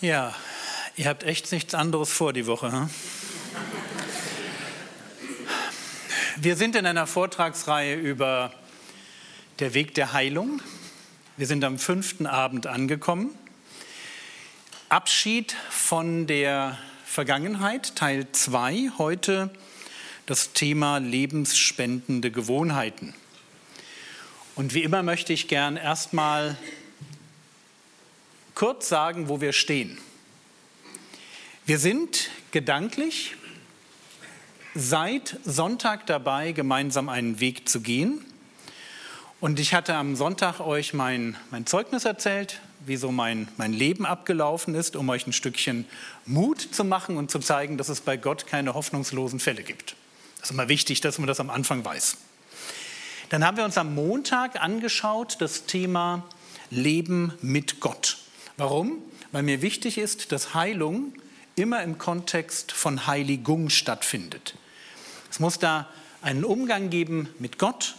Ja, ihr habt echt nichts anderes vor die Woche. Hm? Wir sind in einer Vortragsreihe über der Weg der Heilung. Wir sind am fünften Abend angekommen. Abschied von der Vergangenheit, Teil 2. Heute das Thema lebensspendende Gewohnheiten. Und wie immer möchte ich gern erstmal kurz sagen, wo wir stehen. Wir sind gedanklich seit Sonntag dabei, gemeinsam einen Weg zu gehen. Und ich hatte am Sonntag euch mein, mein Zeugnis erzählt, wie so mein, mein Leben abgelaufen ist, um euch ein Stückchen Mut zu machen und zu zeigen, dass es bei Gott keine hoffnungslosen Fälle gibt. Das ist immer wichtig, dass man das am Anfang weiß. Dann haben wir uns am Montag angeschaut das Thema Leben mit Gott. Warum? Weil mir wichtig ist, dass Heilung immer im Kontext von Heiligung stattfindet. Es muss da einen Umgang geben mit Gott,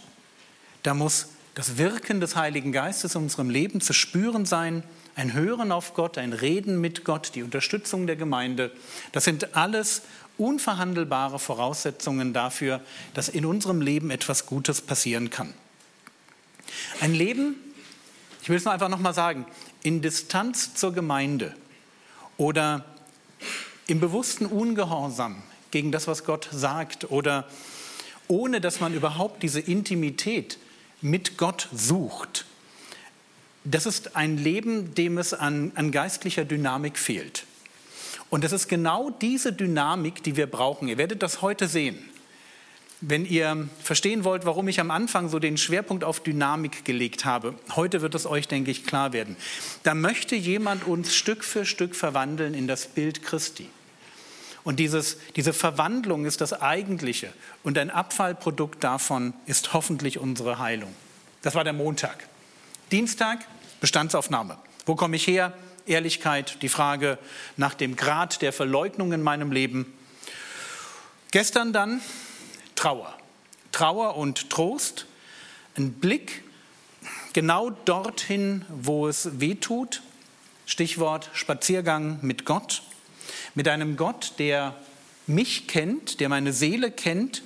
da muss das Wirken des Heiligen Geistes in unserem Leben zu spüren sein, ein Hören auf Gott, ein Reden mit Gott, die Unterstützung der Gemeinde. Das sind alles unverhandelbare Voraussetzungen dafür, dass in unserem Leben etwas Gutes passieren kann. Ein Leben, ich will es nur einfach nochmal sagen, in Distanz zur Gemeinde oder im bewussten Ungehorsam gegen das, was Gott sagt oder ohne dass man überhaupt diese Intimität mit Gott sucht, das ist ein Leben, dem es an, an geistlicher Dynamik fehlt. Und es ist genau diese Dynamik, die wir brauchen. Ihr werdet das heute sehen. Wenn ihr verstehen wollt, warum ich am Anfang so den Schwerpunkt auf Dynamik gelegt habe, heute wird es euch, denke ich, klar werden. Da möchte jemand uns Stück für Stück verwandeln in das Bild Christi. Und dieses, diese Verwandlung ist das Eigentliche. Und ein Abfallprodukt davon ist hoffentlich unsere Heilung. Das war der Montag. Dienstag, Bestandsaufnahme. Wo komme ich her? Ehrlichkeit, die Frage nach dem Grad der Verleugnung in meinem Leben. Gestern dann Trauer. Trauer und Trost, ein Blick genau dorthin, wo es weh tut. Stichwort Spaziergang mit Gott, mit einem Gott, der mich kennt, der meine Seele kennt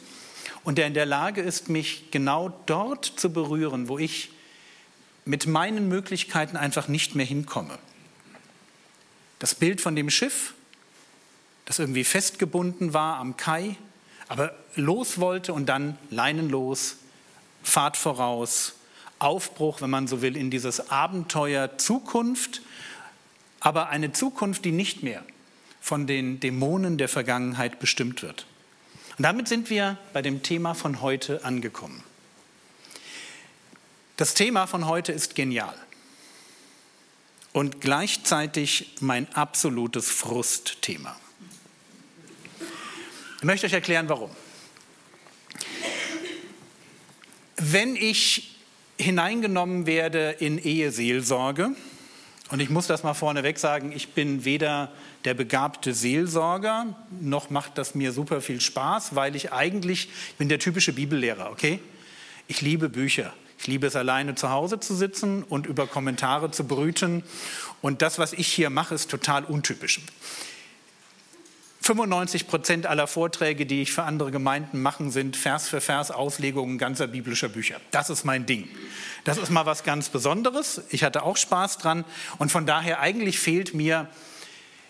und der in der Lage ist, mich genau dort zu berühren, wo ich mit meinen Möglichkeiten einfach nicht mehr hinkomme. Das Bild von dem Schiff, das irgendwie festgebunden war am Kai, aber los wollte und dann leinenlos, Fahrt voraus, Aufbruch, wenn man so will, in dieses Abenteuer Zukunft, aber eine Zukunft, die nicht mehr von den Dämonen der Vergangenheit bestimmt wird. Und damit sind wir bei dem Thema von heute angekommen. Das Thema von heute ist genial und gleichzeitig mein absolutes Frustthema. Ich möchte euch erklären, warum. Wenn ich hineingenommen werde in Eheseelsorge, und ich muss das mal vorneweg sagen, ich bin weder der begabte Seelsorger, noch macht das mir super viel Spaß, weil ich eigentlich, ich bin der typische Bibellehrer, okay? Ich liebe Bücher. Ich liebe es, alleine zu Hause zu sitzen und über Kommentare zu brüten. Und das, was ich hier mache, ist total untypisch. 95 Prozent aller Vorträge, die ich für andere Gemeinden mache, sind Vers für Vers Auslegungen ganzer biblischer Bücher. Das ist mein Ding. Das ist mal was ganz Besonderes. Ich hatte auch Spaß dran. Und von daher eigentlich fehlt mir,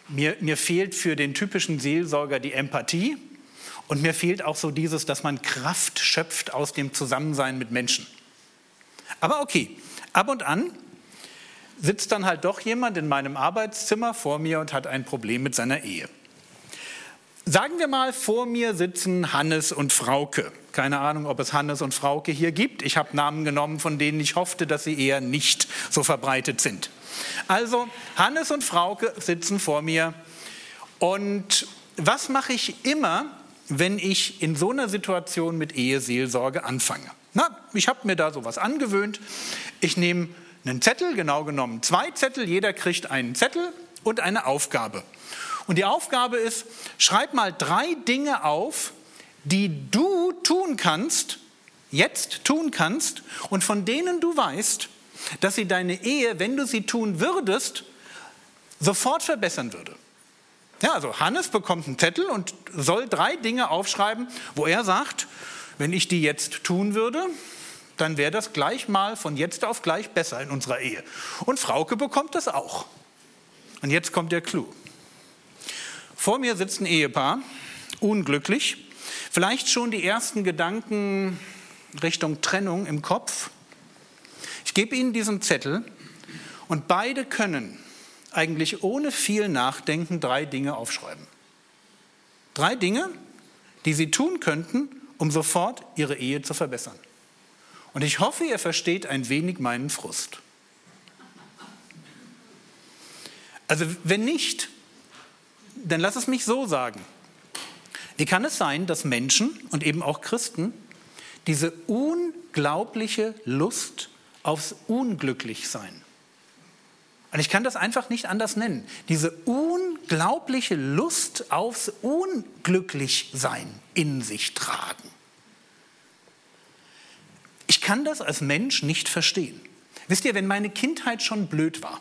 mir, mir fehlt für den typischen Seelsorger die Empathie. Und mir fehlt auch so dieses, dass man Kraft schöpft aus dem Zusammensein mit Menschen. Aber okay, ab und an sitzt dann halt doch jemand in meinem Arbeitszimmer vor mir und hat ein Problem mit seiner Ehe. Sagen wir mal, vor mir sitzen Hannes und Frauke. Keine Ahnung, ob es Hannes und Frauke hier gibt. Ich habe Namen genommen, von denen ich hoffte, dass sie eher nicht so verbreitet sind. Also, Hannes und Frauke sitzen vor mir. Und was mache ich immer, wenn ich in so einer Situation mit Eheseelsorge anfange? Na, ich habe mir da sowas angewöhnt. Ich nehme einen Zettel, genau genommen zwei Zettel. Jeder kriegt einen Zettel und eine Aufgabe. Und die Aufgabe ist, schreib mal drei Dinge auf, die du tun kannst, jetzt tun kannst und von denen du weißt, dass sie deine Ehe, wenn du sie tun würdest, sofort verbessern würde. Ja, also Hannes bekommt einen Zettel und soll drei Dinge aufschreiben, wo er sagt, wenn ich die jetzt tun würde, dann wäre das gleich mal von jetzt auf gleich besser in unserer Ehe. Und Frauke bekommt das auch. Und jetzt kommt der Clou. Vor mir sitzt ein Ehepaar, unglücklich, vielleicht schon die ersten Gedanken Richtung Trennung im Kopf. Ich gebe Ihnen diesen Zettel und beide können eigentlich ohne viel Nachdenken drei Dinge aufschreiben. Drei Dinge, die Sie tun könnten, um sofort Ihre Ehe zu verbessern. Und ich hoffe, ihr versteht ein wenig meinen Frust. Also wenn nicht, dann lass es mich so sagen. Wie kann es sein, dass Menschen und eben auch Christen diese unglaubliche Lust aufs Unglücklichsein und ich kann das einfach nicht anders nennen. Diese unglaubliche Lust aufs Unglücklichsein in sich tragen. Ich kann das als Mensch nicht verstehen. Wisst ihr, wenn meine Kindheit schon blöd war,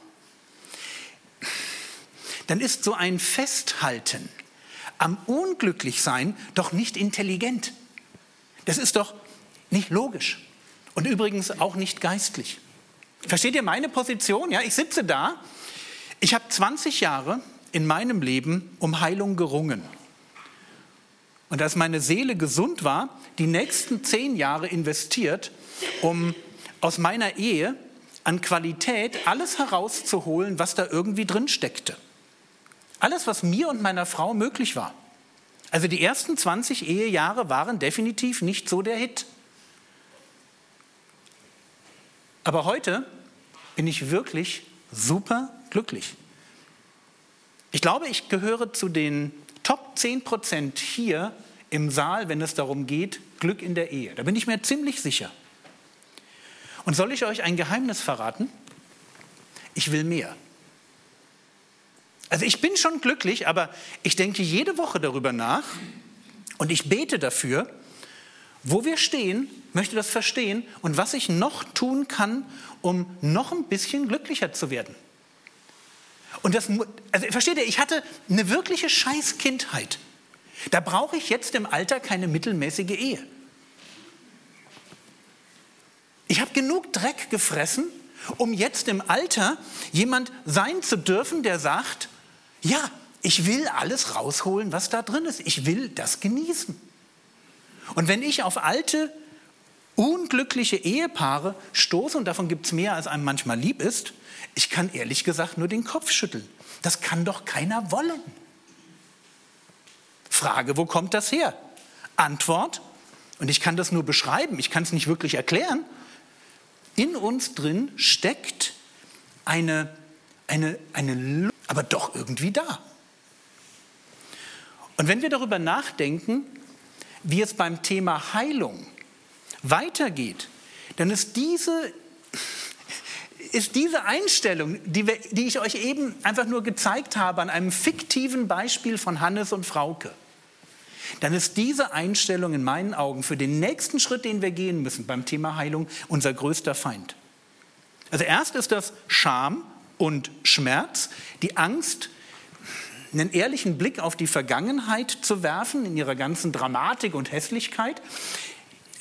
dann ist so ein Festhalten am Unglücklichsein doch nicht intelligent. Das ist doch nicht logisch und übrigens auch nicht geistlich. Versteht ihr meine Position? Ja, ich sitze da. Ich habe 20 Jahre in meinem Leben um Heilung gerungen. Und als meine Seele gesund war, die nächsten zehn Jahre investiert, um aus meiner Ehe an Qualität alles herauszuholen, was da irgendwie drin steckte. Alles, was mir und meiner Frau möglich war. Also die ersten 20 Ehejahre waren definitiv nicht so der Hit. Aber heute bin ich wirklich super glücklich. Ich glaube, ich gehöre zu den Top 10 Prozent hier im Saal, wenn es darum geht, Glück in der Ehe. Da bin ich mir ziemlich sicher. Und soll ich euch ein Geheimnis verraten? Ich will mehr. Also ich bin schon glücklich, aber ich denke jede Woche darüber nach und ich bete dafür, wo wir stehen, möchte das verstehen und was ich noch tun kann, um noch ein bisschen glücklicher zu werden. Und das, also versteht ihr, ich hatte eine wirkliche Scheißkindheit. Da brauche ich jetzt im Alter keine mittelmäßige Ehe. Ich habe genug Dreck gefressen, um jetzt im Alter jemand sein zu dürfen, der sagt, ja, ich will alles rausholen, was da drin ist. Ich will das genießen. Und wenn ich auf alte, unglückliche Ehepaare stoße, und davon gibt es mehr, als einem manchmal lieb ist, ich kann ehrlich gesagt nur den Kopf schütteln. Das kann doch keiner wollen. Frage, wo kommt das her? Antwort, und ich kann das nur beschreiben, ich kann es nicht wirklich erklären, in uns drin steckt eine, eine, eine, aber doch irgendwie da. Und wenn wir darüber nachdenken, wie es beim Thema Heilung weitergeht, dann ist diese, ist diese Einstellung, die, wir, die ich euch eben einfach nur gezeigt habe an einem fiktiven Beispiel von Hannes und Frauke, dann ist diese Einstellung in meinen Augen für den nächsten Schritt, den wir gehen müssen beim Thema Heilung, unser größter Feind. Also erst ist das Scham und Schmerz, die Angst, einen ehrlichen Blick auf die Vergangenheit zu werfen, in ihrer ganzen Dramatik und Hässlichkeit.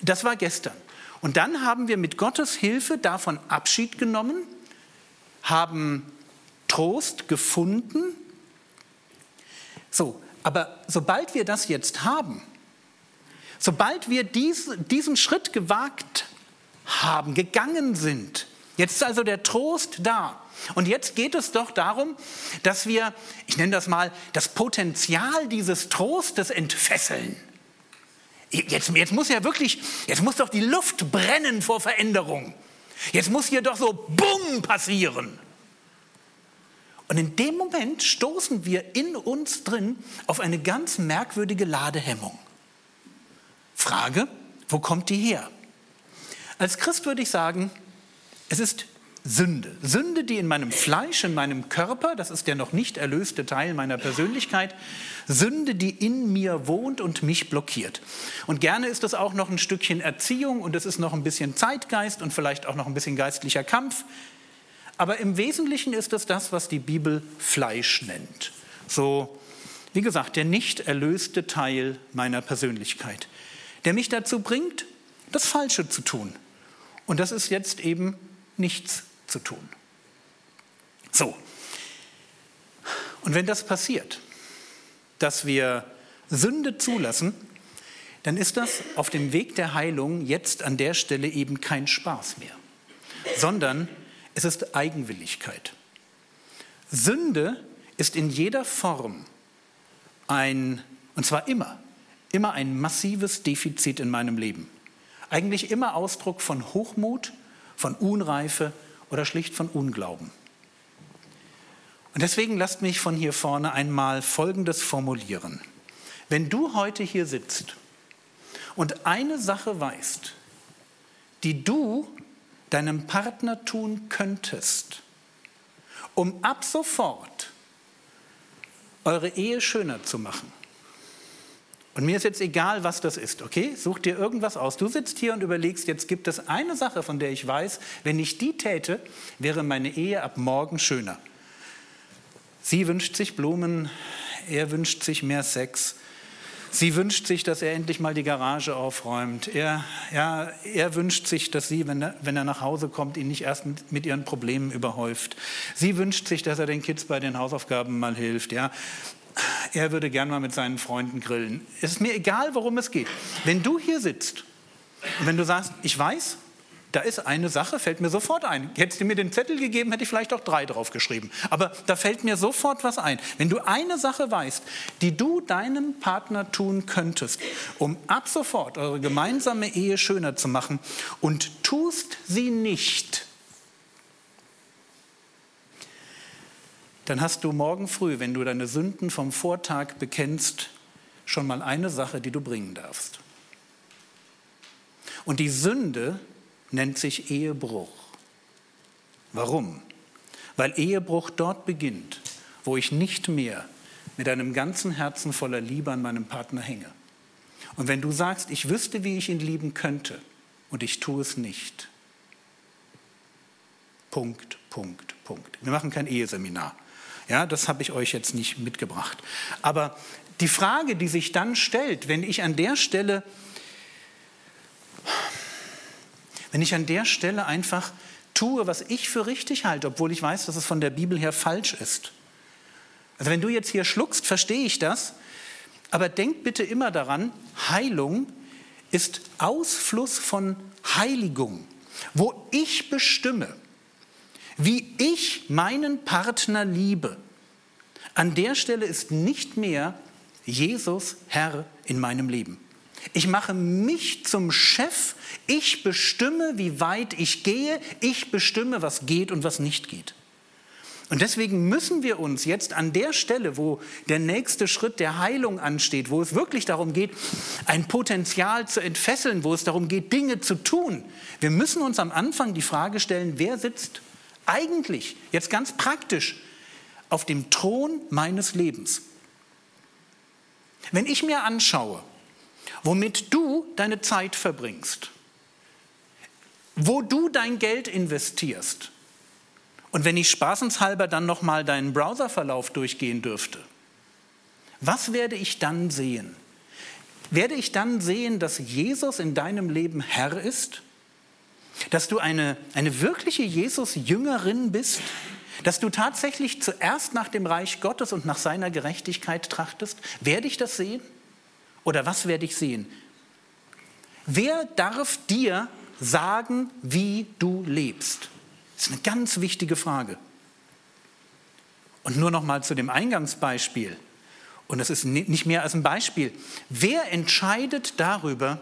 Das war gestern. Und dann haben wir mit Gottes Hilfe davon Abschied genommen, haben Trost gefunden. So, aber sobald wir das jetzt haben, sobald wir dies, diesen Schritt gewagt haben, gegangen sind, jetzt ist also der Trost da, und jetzt geht es doch darum, dass wir, ich nenne das mal, das Potenzial dieses Trostes entfesseln. Jetzt, jetzt muss ja wirklich, jetzt muss doch die Luft brennen vor Veränderung. Jetzt muss hier doch so Bumm passieren. Und in dem Moment stoßen wir in uns drin auf eine ganz merkwürdige Ladehemmung. Frage, wo kommt die her? Als Christ würde ich sagen, es ist Sünde. Sünde, die in meinem Fleisch, in meinem Körper, das ist der noch nicht erlöste Teil meiner Persönlichkeit, Sünde, die in mir wohnt und mich blockiert. Und gerne ist das auch noch ein Stückchen Erziehung und es ist noch ein bisschen Zeitgeist und vielleicht auch noch ein bisschen geistlicher Kampf. Aber im Wesentlichen ist es das, was die Bibel Fleisch nennt. So, wie gesagt, der nicht erlöste Teil meiner Persönlichkeit, der mich dazu bringt, das Falsche zu tun. Und das ist jetzt eben nichts zu tun. So. Und wenn das passiert, dass wir Sünde zulassen, dann ist das auf dem Weg der Heilung jetzt an der Stelle eben kein Spaß mehr, sondern es ist Eigenwilligkeit. Sünde ist in jeder Form ein, und zwar immer, immer ein massives Defizit in meinem Leben. Eigentlich immer Ausdruck von Hochmut, von Unreife oder schlicht von Unglauben. Und deswegen lasst mich von hier vorne einmal Folgendes formulieren. Wenn du heute hier sitzt und eine Sache weißt, die du deinem Partner tun könntest, um ab sofort eure Ehe schöner zu machen. Und mir ist jetzt egal, was das ist, okay? Such dir irgendwas aus. Du sitzt hier und überlegst, jetzt gibt es eine Sache, von der ich weiß, wenn ich die täte, wäre meine Ehe ab morgen schöner. Sie wünscht sich Blumen, er wünscht sich mehr Sex, Sie wünscht sich, dass er endlich mal die Garage aufräumt. Er, ja, er wünscht sich, dass sie, wenn er, wenn er nach Hause kommt, ihn nicht erst mit, mit, ihren Problemen überhäuft. Sie wünscht sich, dass er den Kids bei den Hausaufgaben mal hilft. Ja. Er würde gern mal mit seinen Freunden grillen. Es ist mir egal, worum es geht. Wenn du hier sitzt und wenn du sagst, ich weiß, da ist eine Sache, fällt mir sofort ein. Hättest du mir den Zettel gegeben, hätte ich vielleicht auch drei drauf geschrieben. Aber da fällt mir sofort was ein. Wenn du eine Sache weißt, die du deinem Partner tun könntest, um ab sofort eure gemeinsame Ehe schöner zu machen und tust sie nicht, dann hast du morgen früh, wenn du deine Sünden vom Vortag bekennst, schon mal eine Sache, die du bringen darfst. Und die Sünde nennt sich Ehebruch. Warum? Weil Ehebruch dort beginnt, wo ich nicht mehr mit einem ganzen Herzen voller Liebe an meinem Partner hänge. Und wenn du sagst, ich wüsste, wie ich ihn lieben könnte und ich tue es nicht. Punkt, Punkt, Punkt. Wir machen kein Eheseminar. Ja, das habe ich euch jetzt nicht mitgebracht. Aber die Frage, die sich dann stellt, wenn ich an der Stelle wenn ich an der Stelle einfach tue, was ich für richtig halte, obwohl ich weiß, dass es von der Bibel her falsch ist. Also wenn du jetzt hier schluckst, verstehe ich das, aber denk bitte immer daran, Heilung ist Ausfluss von Heiligung, wo ich bestimme, wie ich meinen Partner liebe. An der Stelle ist nicht mehr Jesus Herr in meinem Leben. Ich mache mich zum Chef. Ich bestimme, wie weit ich gehe. Ich bestimme, was geht und was nicht geht. Und deswegen müssen wir uns jetzt an der Stelle, wo der nächste Schritt der Heilung ansteht, wo es wirklich darum geht, ein Potenzial zu entfesseln, wo es darum geht, Dinge zu tun, wir müssen uns am Anfang die Frage stellen, wer sitzt eigentlich, jetzt ganz praktisch, auf dem Thron meines Lebens. Wenn ich mir anschaue, womit du deine Zeit verbringst, wo du dein Geld investierst. Und wenn ich spaßenshalber dann noch mal deinen Browserverlauf durchgehen dürfte, was werde ich dann sehen? Werde ich dann sehen, dass Jesus in deinem Leben Herr ist? Dass du eine, eine wirkliche Jesus-Jüngerin bist? Dass du tatsächlich zuerst nach dem Reich Gottes und nach seiner Gerechtigkeit trachtest? Werde ich das sehen? Oder was werde ich sehen? Wer darf dir sagen, wie du lebst? Das ist eine ganz wichtige Frage. Und nur noch mal zu dem Eingangsbeispiel. Und das ist nicht mehr als ein Beispiel. Wer entscheidet darüber,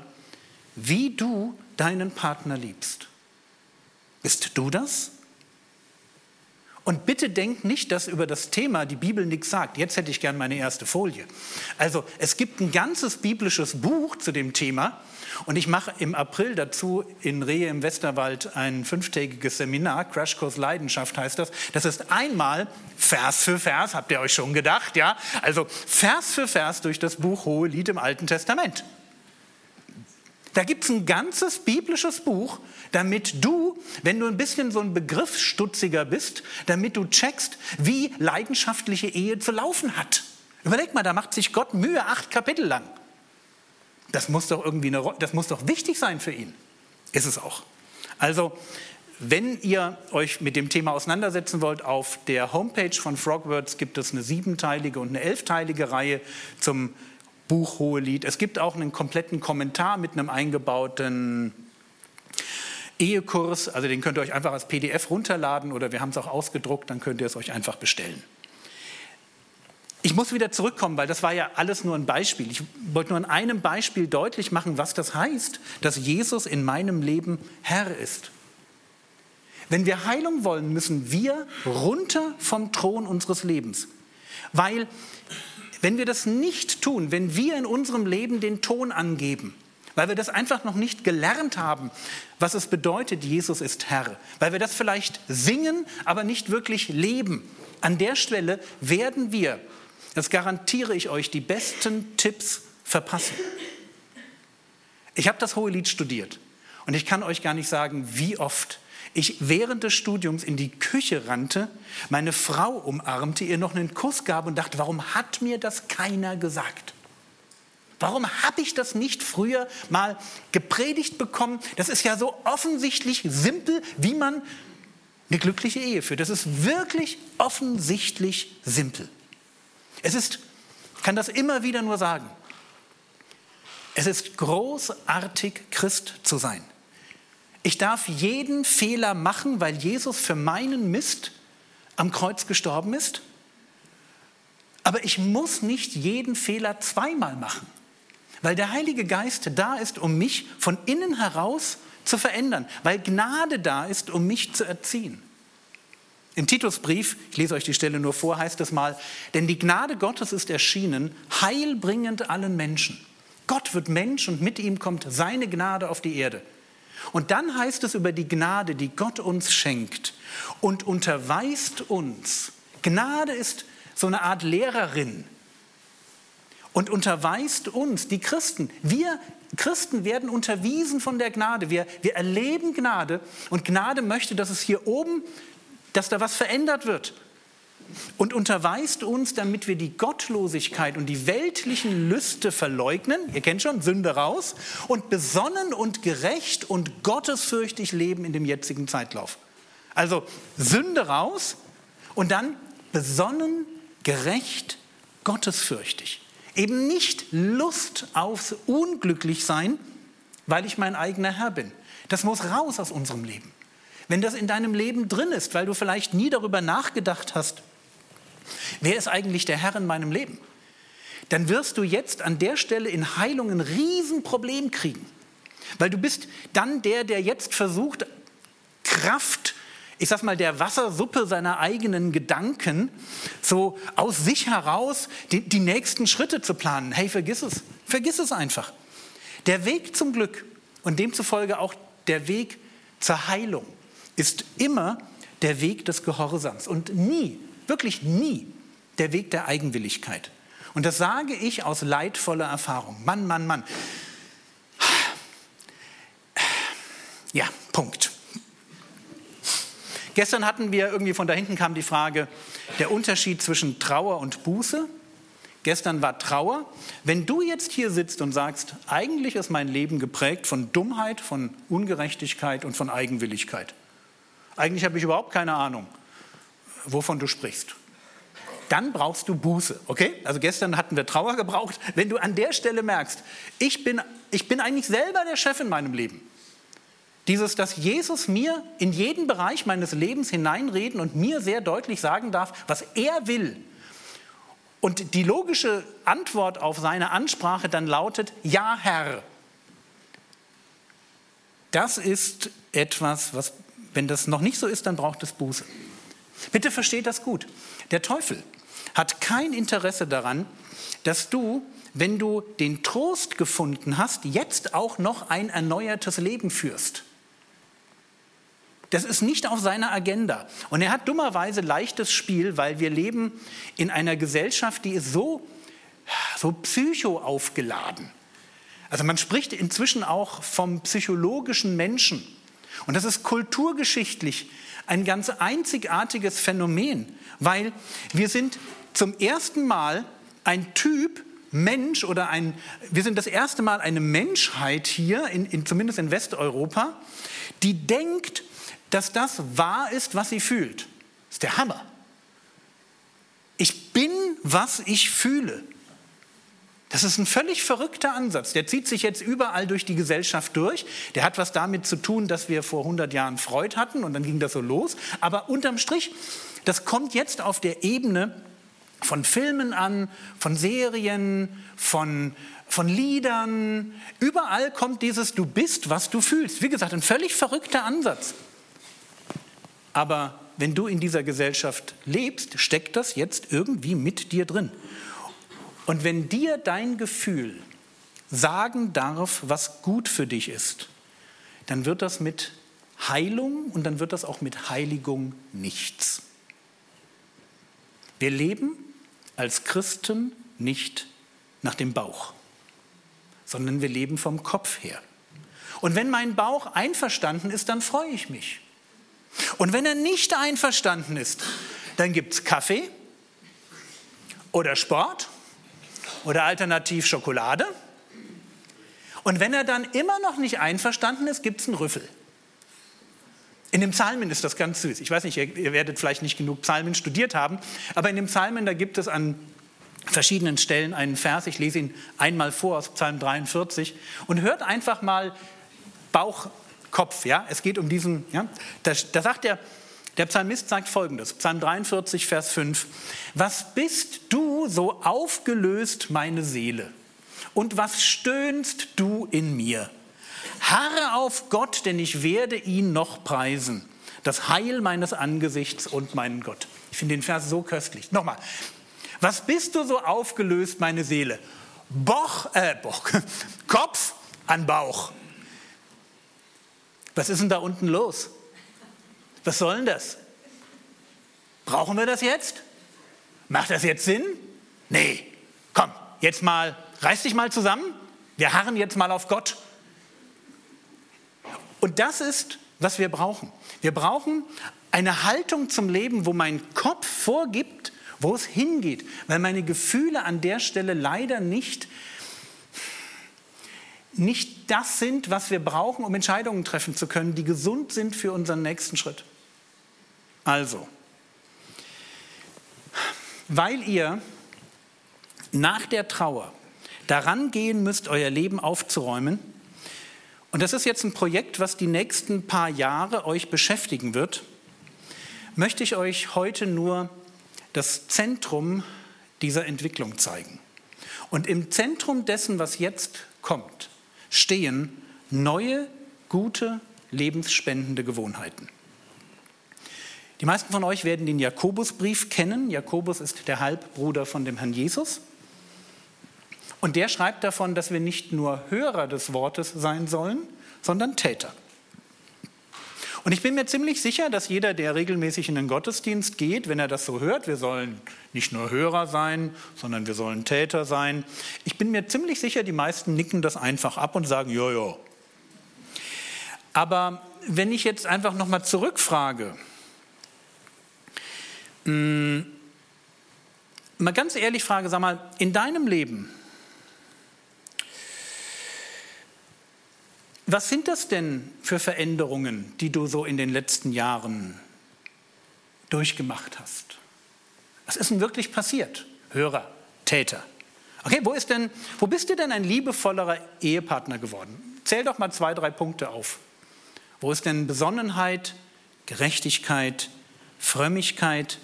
wie du deinen Partner liebst? Bist du das? Und bitte denkt nicht, dass über das Thema die Bibel nichts sagt. Jetzt hätte ich gern meine erste Folie. Also es gibt ein ganzes biblisches Buch zu dem Thema und ich mache im April dazu in Rehe im Westerwald ein fünftägiges Seminar, Crashkurs Leidenschaft heißt das. Das ist einmal Vers für Vers, habt ihr euch schon gedacht, ja? Also Vers für Vers durch das Buch Hohe Lied im Alten Testament. Da gibt es ein ganzes biblisches Buch, damit du wenn du ein bisschen so ein Begriffsstutziger bist, damit du checkst, wie leidenschaftliche Ehe zu laufen hat. Überleg mal, da macht sich Gott Mühe, acht Kapitel lang. Das muss doch irgendwie eine, das muss doch wichtig sein für ihn. Ist es auch. Also, wenn ihr euch mit dem Thema auseinandersetzen wollt, auf der Homepage von Frogwords gibt es eine siebenteilige und eine elfteilige Reihe zum Buch Hohelied. Es gibt auch einen kompletten Kommentar mit einem eingebauten Ehekurs. Also den könnt ihr euch einfach als PDF runterladen oder wir haben es auch ausgedruckt, dann könnt ihr es euch einfach bestellen. Ich muss wieder zurückkommen, weil das war ja alles nur ein Beispiel. Ich wollte nur in einem Beispiel deutlich machen, was das heißt, dass Jesus in meinem Leben Herr ist. Wenn wir Heilung wollen, müssen wir runter vom Thron unseres Lebens. Weil wenn wir das nicht tun, wenn wir in unserem Leben den Ton angeben, weil wir das einfach noch nicht gelernt haben, was es bedeutet, Jesus ist Herr, weil wir das vielleicht singen, aber nicht wirklich leben, an der Stelle werden wir das garantiere ich euch, die besten Tipps verpassen. Ich habe das Hohe Lied studiert und ich kann euch gar nicht sagen, wie oft ich während des Studiums in die Küche rannte, meine Frau umarmte, ihr noch einen Kuss gab und dachte, warum hat mir das keiner gesagt? Warum habe ich das nicht früher mal gepredigt bekommen? Das ist ja so offensichtlich simpel, wie man eine glückliche Ehe führt. Das ist wirklich offensichtlich simpel. Es ist, ich kann das immer wieder nur sagen, es ist großartig, Christ zu sein. Ich darf jeden Fehler machen, weil Jesus für meinen Mist am Kreuz gestorben ist. Aber ich muss nicht jeden Fehler zweimal machen, weil der Heilige Geist da ist, um mich von innen heraus zu verändern, weil Gnade da ist, um mich zu erziehen. Im Titusbrief, ich lese euch die Stelle nur vor, heißt es mal, denn die Gnade Gottes ist erschienen, heilbringend allen Menschen. Gott wird Mensch und mit ihm kommt seine Gnade auf die Erde. Und dann heißt es über die Gnade, die Gott uns schenkt und unterweist uns. Gnade ist so eine Art Lehrerin und unterweist uns, die Christen. Wir Christen werden unterwiesen von der Gnade. Wir, wir erleben Gnade und Gnade möchte, dass es hier oben dass da was verändert wird. Und unterweist uns, damit wir die Gottlosigkeit und die weltlichen Lüste verleugnen, ihr kennt schon, Sünde raus, und besonnen und gerecht und gottesfürchtig leben in dem jetzigen Zeitlauf. Also Sünde raus und dann besonnen, gerecht, gottesfürchtig. Eben nicht Lust aufs Unglücklichsein, weil ich mein eigener Herr bin. Das muss raus aus unserem Leben wenn das in deinem Leben drin ist, weil du vielleicht nie darüber nachgedacht hast, wer ist eigentlich der Herr in meinem Leben, dann wirst du jetzt an der Stelle in Heilung ein Riesenproblem kriegen. Weil du bist dann der, der jetzt versucht, Kraft, ich sag mal, der Wassersuppe seiner eigenen Gedanken, so aus sich heraus die, die nächsten Schritte zu planen. Hey, vergiss es. Vergiss es einfach. Der Weg zum Glück und demzufolge auch der Weg zur Heilung ist immer der Weg des Gehorsams und nie, wirklich nie der Weg der Eigenwilligkeit. Und das sage ich aus leidvoller Erfahrung. Mann, Mann, Mann. Ja, Punkt. Gestern hatten wir irgendwie von da hinten kam die Frage, der Unterschied zwischen Trauer und Buße. Gestern war Trauer. Wenn du jetzt hier sitzt und sagst, eigentlich ist mein Leben geprägt von Dummheit, von Ungerechtigkeit und von Eigenwilligkeit, eigentlich habe ich überhaupt keine Ahnung, wovon du sprichst. Dann brauchst du Buße, okay? Also gestern hatten wir Trauer gebraucht. Wenn du an der Stelle merkst, ich bin, ich bin eigentlich selber der Chef in meinem Leben. Dieses, dass Jesus mir in jeden Bereich meines Lebens hineinreden und mir sehr deutlich sagen darf, was er will. Und die logische Antwort auf seine Ansprache dann lautet, ja Herr. Das ist etwas, was wenn das noch nicht so ist, dann braucht es Buße. Bitte versteht das gut. Der Teufel hat kein Interesse daran, dass du, wenn du den Trost gefunden hast, jetzt auch noch ein erneuertes Leben führst. Das ist nicht auf seiner Agenda. Und er hat dummerweise leichtes Spiel, weil wir leben in einer Gesellschaft, die ist so, so psycho aufgeladen. Also man spricht inzwischen auch vom psychologischen Menschen. Und das ist kulturgeschichtlich ein ganz einzigartiges Phänomen, weil wir sind zum ersten Mal ein Typ Mensch oder ein, wir sind das erste Mal eine Menschheit hier, in, in, zumindest in Westeuropa, die denkt, dass das wahr ist, was sie fühlt. Das ist der Hammer. Ich bin, was ich fühle. Das ist ein völlig verrückter Ansatz. Der zieht sich jetzt überall durch die Gesellschaft durch. Der hat was damit zu tun, dass wir vor 100 Jahren Freud hatten und dann ging das so los. Aber unterm Strich, das kommt jetzt auf der Ebene von Filmen an, von Serien, von, von Liedern. Überall kommt dieses Du bist, was du fühlst. Wie gesagt, ein völlig verrückter Ansatz. Aber wenn du in dieser Gesellschaft lebst, steckt das jetzt irgendwie mit dir drin. Und wenn dir dein Gefühl sagen darf, was gut für dich ist, dann wird das mit Heilung und dann wird das auch mit Heiligung nichts. Wir leben als Christen nicht nach dem Bauch, sondern wir leben vom Kopf her. Und wenn mein Bauch einverstanden ist, dann freue ich mich. Und wenn er nicht einverstanden ist, dann gibt es Kaffee oder Sport oder alternativ Schokolade. Und wenn er dann immer noch nicht einverstanden ist, gibt es einen Rüffel. In dem Psalmen ist das ganz süß. Ich weiß nicht, ihr, werdet vielleicht nicht genug Psalmen studiert haben, aber in dem Psalmen, da gibt es an verschiedenen Stellen einen Vers. Ich lese ihn einmal vor aus Psalm 43 und hört einfach mal Bauch, Kopf. Ja? Es geht um diesen, ja? da, da sagt der, der Psalmist sagt folgendes, Psalm 43, Vers 5. Was bist du so aufgelöst, meine Seele? Und was stöhnst du in mir? Harre auf Gott, denn ich werde ihn noch preisen. Das Heil meines Angesichts und meinen Gott. Ich finde den Vers so köstlich. Nochmal. Was bist du so aufgelöst, meine Seele? Boch, äh, Boch, Kopf an Bauch. Was ist denn da unten los? Was soll denn das? Brauchen wir das jetzt? Macht das jetzt Sinn? Nee, komm, jetzt mal, reiß dich mal zusammen. Wir harren jetzt mal auf Gott. Und das ist, was wir brauchen. Wir brauchen eine Haltung zum Leben, wo mein Kopf vorgibt, wo es hingeht, weil meine Gefühle an der Stelle leider nicht, nicht das sind, was wir brauchen, um Entscheidungen treffen zu können, die gesund sind für unseren nächsten Schritt. Also, weil ihr nach der Trauer daran gehen müsst, euer Leben aufzuräumen, und das ist jetzt ein Projekt, was die nächsten paar Jahre euch beschäftigen wird, möchte ich euch heute nur das Zentrum dieser Entwicklung zeigen. Und im Zentrum dessen, was jetzt kommt, stehen neue, gute, lebensspendende Gewohnheiten. Die meisten von euch werden den Jakobusbrief kennen. Jakobus ist der Halbbruder von dem Herrn Jesus. Und der schreibt davon, dass wir nicht nur Hörer des Wortes sein sollen, sondern Täter. Und ich bin mir ziemlich sicher, dass jeder, der regelmäßig in den Gottesdienst geht, wenn er das so hört, wir sollen nicht nur Hörer sein, sondern wir sollen Täter sein. Ich bin mir ziemlich sicher, die meisten nicken das einfach ab und sagen, jojo. Aber wenn ich jetzt einfach nochmal zurückfrage, mh, hm, mal ganz ehrlich frage, sag mal, in deinem Leben, Was sind das denn für Veränderungen, die du so in den letzten Jahren durchgemacht hast? Was ist denn wirklich passiert? Hörer, Täter. Okay, wo, ist denn, wo bist du denn ein liebevollerer Ehepartner geworden? Zähl doch mal zwei, drei Punkte auf. Wo ist denn Besonnenheit, Gerechtigkeit, Frömmigkeit,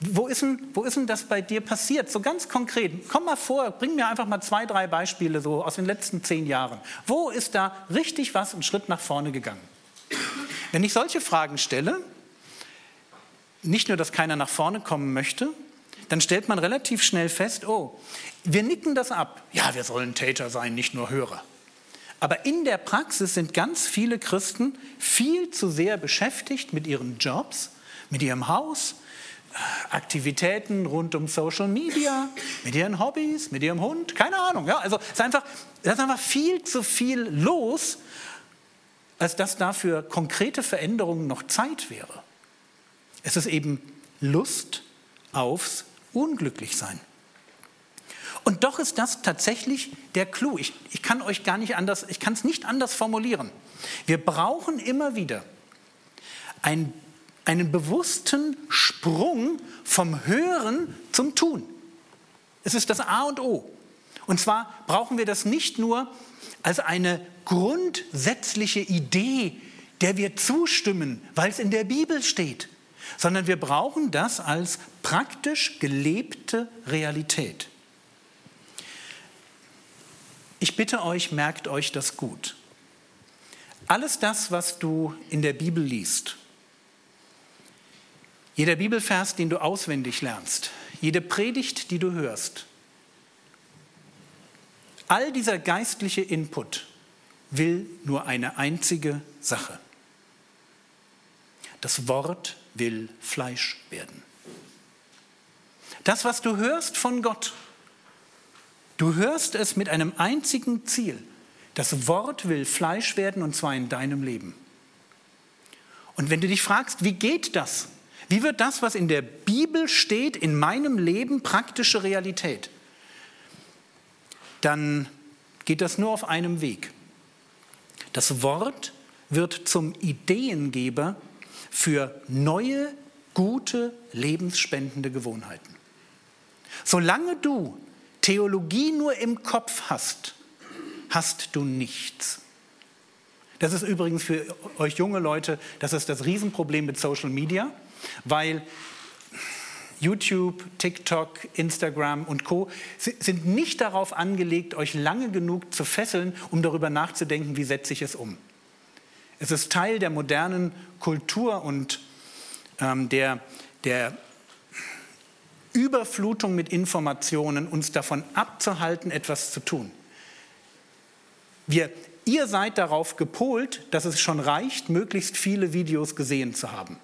wo ist, denn, wo ist denn das bei dir passiert? So ganz konkret. Komm mal vor, bring mir einfach mal zwei, drei Beispiele so aus den letzten zehn Jahren. Wo ist da richtig was einen Schritt nach vorne gegangen? Wenn ich solche Fragen stelle, nicht nur, dass keiner nach vorne kommen möchte, dann stellt man relativ schnell fest, oh, wir nicken das ab. Ja, wir sollen Täter sein, nicht nur Hörer. Aber in der Praxis sind ganz viele Christen viel zu sehr beschäftigt mit ihren Jobs, mit ihrem Haus, Aktivitäten rund um Social Media, mit ihren Hobbys, mit ihrem Hund, keine Ahnung. Ja, also es ist einfach, es ist einfach viel zu viel los, als dass dafür konkrete Veränderungen noch Zeit wäre. Es ist eben Lust aufs Unglücklichsein. Und doch ist das tatsächlich der Clou. Ich, ich kann euch gar nicht anders, ich kann es nicht anders formulieren. Wir brauchen immer wieder ein, einen bewussten Sprung vom Hören zum Tun. Es ist das A und O. Und zwar brauchen wir das nicht nur als eine grundsätzliche Idee, der wir zustimmen, weil es in der Bibel steht, sondern wir brauchen das als praktisch gelebte Realität. Ich bitte euch, merkt euch das gut. Alles das, was du in der Bibel liest, jeder Bibelvers, den du auswendig lernst, jede Predigt, die du hörst, all dieser geistliche Input will nur eine einzige Sache. Das Wort will Fleisch werden. Das, was du hörst von Gott, du hörst es mit einem einzigen Ziel. Das Wort will Fleisch werden und zwar in deinem Leben. Und wenn du dich fragst, wie geht das? Wie wird das, was in der Bibel steht, in meinem Leben praktische Realität? Dann geht das nur auf einem Weg. Das Wort wird zum Ideengeber für neue, gute, lebensspendende Gewohnheiten. Solange du Theologie nur im Kopf hast, hast du nichts. Das ist übrigens für euch junge Leute, das ist das Riesenproblem mit Social Media, weil YouTube, TikTok, Instagram und Co sind nicht darauf angelegt, euch lange genug zu fesseln, um darüber nachzudenken, wie setze ich es um. Es ist Teil der modernen Kultur und ähm, der, der Überflutung mit Informationen, uns davon abzuhalten, etwas zu tun. Wir, ihr seid darauf gepolt, dass es schon reicht, möglichst viele Videos gesehen zu haben.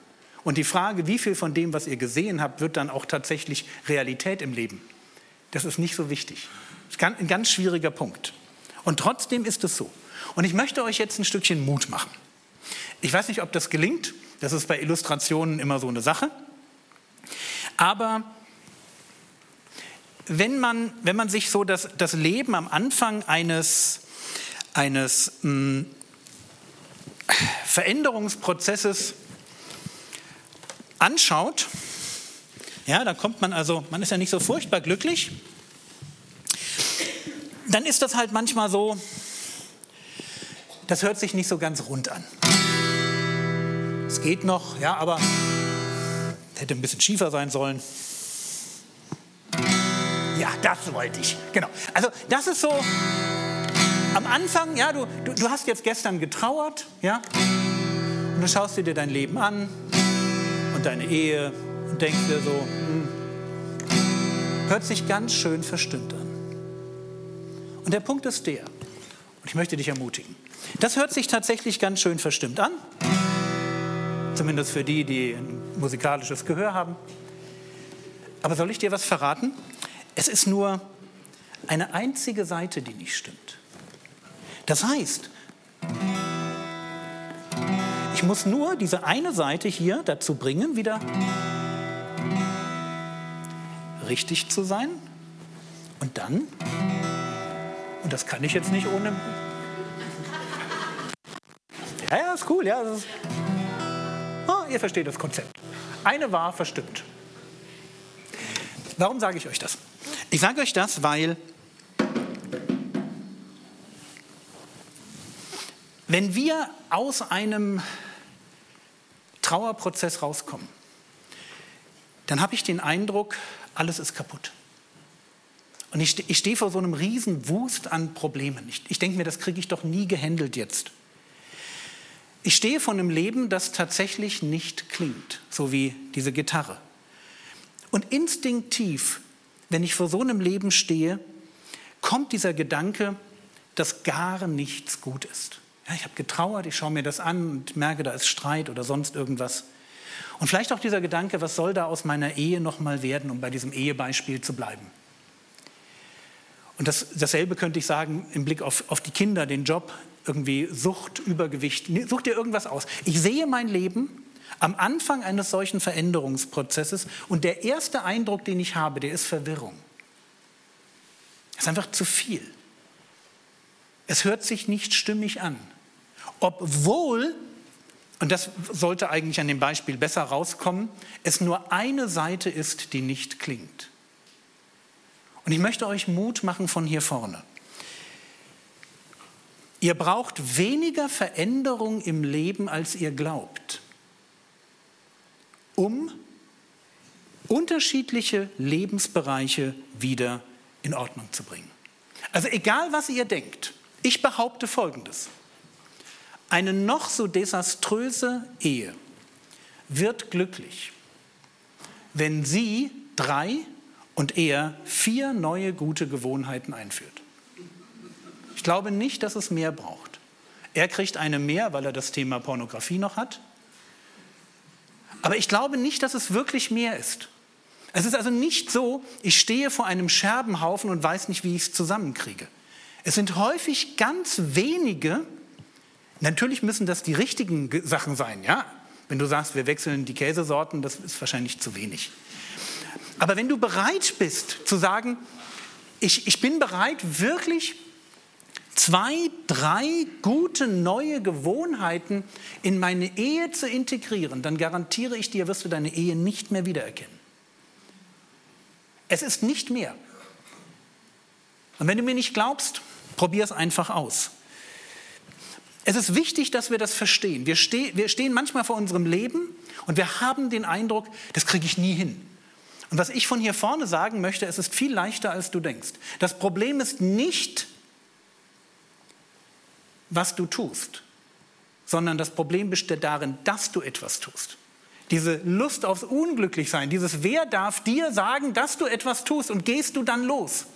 Und die Frage, wie viel von dem, was ihr gesehen habt, wird dann auch tatsächlich Realität im Leben, das ist nicht so wichtig. Das ist ein ganz schwieriger Punkt. Und trotzdem ist es so. Und ich möchte euch jetzt ein Stückchen Mut machen. Ich weiß nicht, ob das gelingt. Das ist bei Illustrationen immer so eine Sache. Aber wenn man, wenn man sich so das, das Leben am Anfang eines, eines mh, hm, Veränderungsprozesses anschaut, ja, dann kommt man also, man ist ja nicht so furchtbar glücklich, dann ist das halt manchmal so, das hört sich nicht so ganz rund an. Es geht noch, ja, aber hätte ein bisschen schiefer sein sollen. Ja, das wollte ich. Genau. Also das ist so am Anfang, ja, du, du, du hast jetzt gestern getrauert, ja, und du schaust dir dein Leben an, und deine Ehe und denkst dir so, hm, hört sich ganz schön verstimmt an. Und der Punkt ist der, und ich möchte dich ermutigen, das hört sich tatsächlich ganz schön verstimmt an, zumindest für die, die ein musikalisches Gehör haben. Aber soll ich dir was verraten? Es ist nur eine einzige Seite, die nicht stimmt. Das heißt, ich muss nur diese eine Seite hier dazu bringen, wieder richtig zu sein. Und dann, und das kann ich jetzt nicht ohne. Ja, ja, ist cool, ja. Ist, oh, ihr versteht das Konzept. Eine war verstimmt. Warum sage ich euch das? Ich sage euch das, weil wenn wir aus einem Trauerprozess rauskommen, dann habe ich den Eindruck, alles ist kaputt. Und ich, ich stehe vor so einem riesen Wust an Problemen. Ich, ich denke mir, das kriege ich doch nie gehandelt jetzt. Ich stehe vor einem Leben, das tatsächlich nicht klingt, so wie diese Gitarre. Und instinktiv, wenn ich vor so einem Leben stehe, kommt dieser Gedanke, dass gar nichts gut ist. Ja, ich habe getrauert, ich schaue mir das an und merke, da ist Streit oder sonst irgendwas. Und vielleicht auch dieser Gedanke, was soll da aus meiner Ehe nochmal werden, um bei diesem Ehebeispiel zu bleiben. Und das, dasselbe könnte ich sagen im Blick auf, auf die Kinder, den Job, irgendwie Sucht, Übergewicht, such dir irgendwas aus. Ich sehe mein Leben am Anfang eines solchen Veränderungsprozesses und der erste Eindruck, den ich habe, der ist Verwirrung. Es ist einfach zu viel. Es hört sich nicht stimmig an. Obwohl, und das sollte eigentlich an dem Beispiel besser rauskommen, es nur eine Seite ist, die nicht klingt. Und ich möchte euch Mut machen von hier vorne. Ihr braucht weniger Veränderung im Leben, als ihr glaubt, um unterschiedliche Lebensbereiche wieder in Ordnung zu bringen. Also egal, was ihr denkt, ich behaupte Folgendes. Eine noch so desaströse Ehe wird glücklich, wenn sie drei und er vier neue gute Gewohnheiten einführt. Ich glaube nicht, dass es mehr braucht. Er kriegt eine mehr, weil er das Thema Pornografie noch hat. Aber ich glaube nicht, dass es wirklich mehr ist. Es ist also nicht so, ich stehe vor einem Scherbenhaufen und weiß nicht, wie ich es zusammenkriege. Es sind häufig ganz wenige, natürlich müssen das die richtigen Sachen sein, ja? Wenn du sagst, wir wechseln die Käsesorten, das ist wahrscheinlich zu wenig. Aber wenn du bereit bist zu sagen, ich, ich bin bereit, wirklich zwei, drei gute neue Gewohnheiten in meine Ehe zu integrieren, dann garantiere ich dir, wirst du deine Ehe nicht mehr wiedererkennen. Es ist nicht mehr. Und wenn du mir nicht glaubst, probier es einfach aus. Es ist wichtig, dass wir das verstehen. Wir, steh, wir stehen manchmal vor unserem Leben und wir haben den Eindruck, das kriege ich nie hin. Und was ich von hier vorne sagen möchte, es ist viel leichter, als du denkst. Das Problem ist nicht, was du tust, sondern das Problem besteht darin, dass du etwas tust. Diese Lust aufs Unglücklichsein, dieses Wer darf dir sagen, dass du etwas tust und gehst du dann los.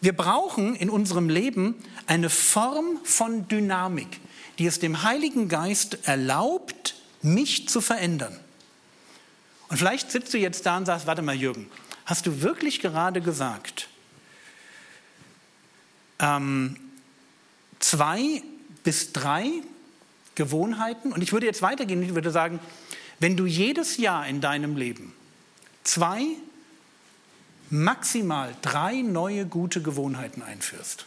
Wir brauchen in unserem Leben eine Form von Dynamik, die es dem Heiligen Geist erlaubt, mich zu verändern. Und vielleicht sitzt du jetzt da und sagst, warte mal Jürgen, hast du wirklich gerade gesagt, ähm, zwei bis drei Gewohnheiten. Und ich würde jetzt weitergehen, ich würde sagen, wenn du jedes Jahr in deinem Leben zwei, maximal drei neue gute Gewohnheiten einführst,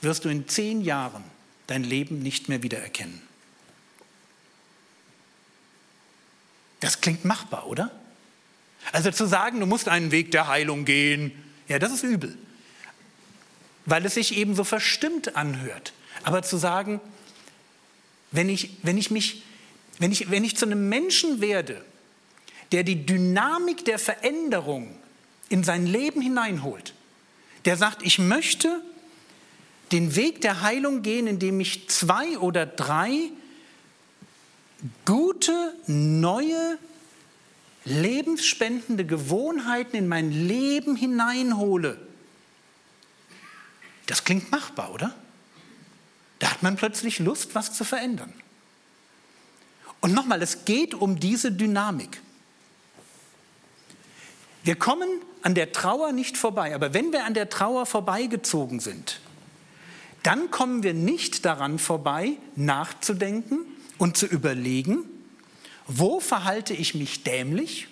wirst du in zehn Jahren dein Leben nicht mehr wiedererkennen. Das klingt machbar, oder? Also zu sagen, du musst einen Weg der Heilung gehen, ja, das ist übel weil es sich eben so verstimmt anhört. Aber zu sagen, wenn ich, wenn ich mich, wenn ich, wenn ich zu einem Menschen werde, der die Dynamik der Veränderung in sein Leben hineinholt, der sagt, ich möchte den Weg der Heilung gehen, indem ich zwei oder drei gute, neue, lebensspendende Gewohnheiten in mein Leben hineinhole das klingt machbar, oder? Da hat man plötzlich Lust, was zu verändern. Und nochmal, es geht um diese Dynamik. Wir kommen an der Trauer nicht vorbei, aber wenn wir an der Trauer vorbeigezogen sind, dann kommen wir nicht daran vorbei, nachzudenken und zu überlegen, wo verhalte ich mich dämlich,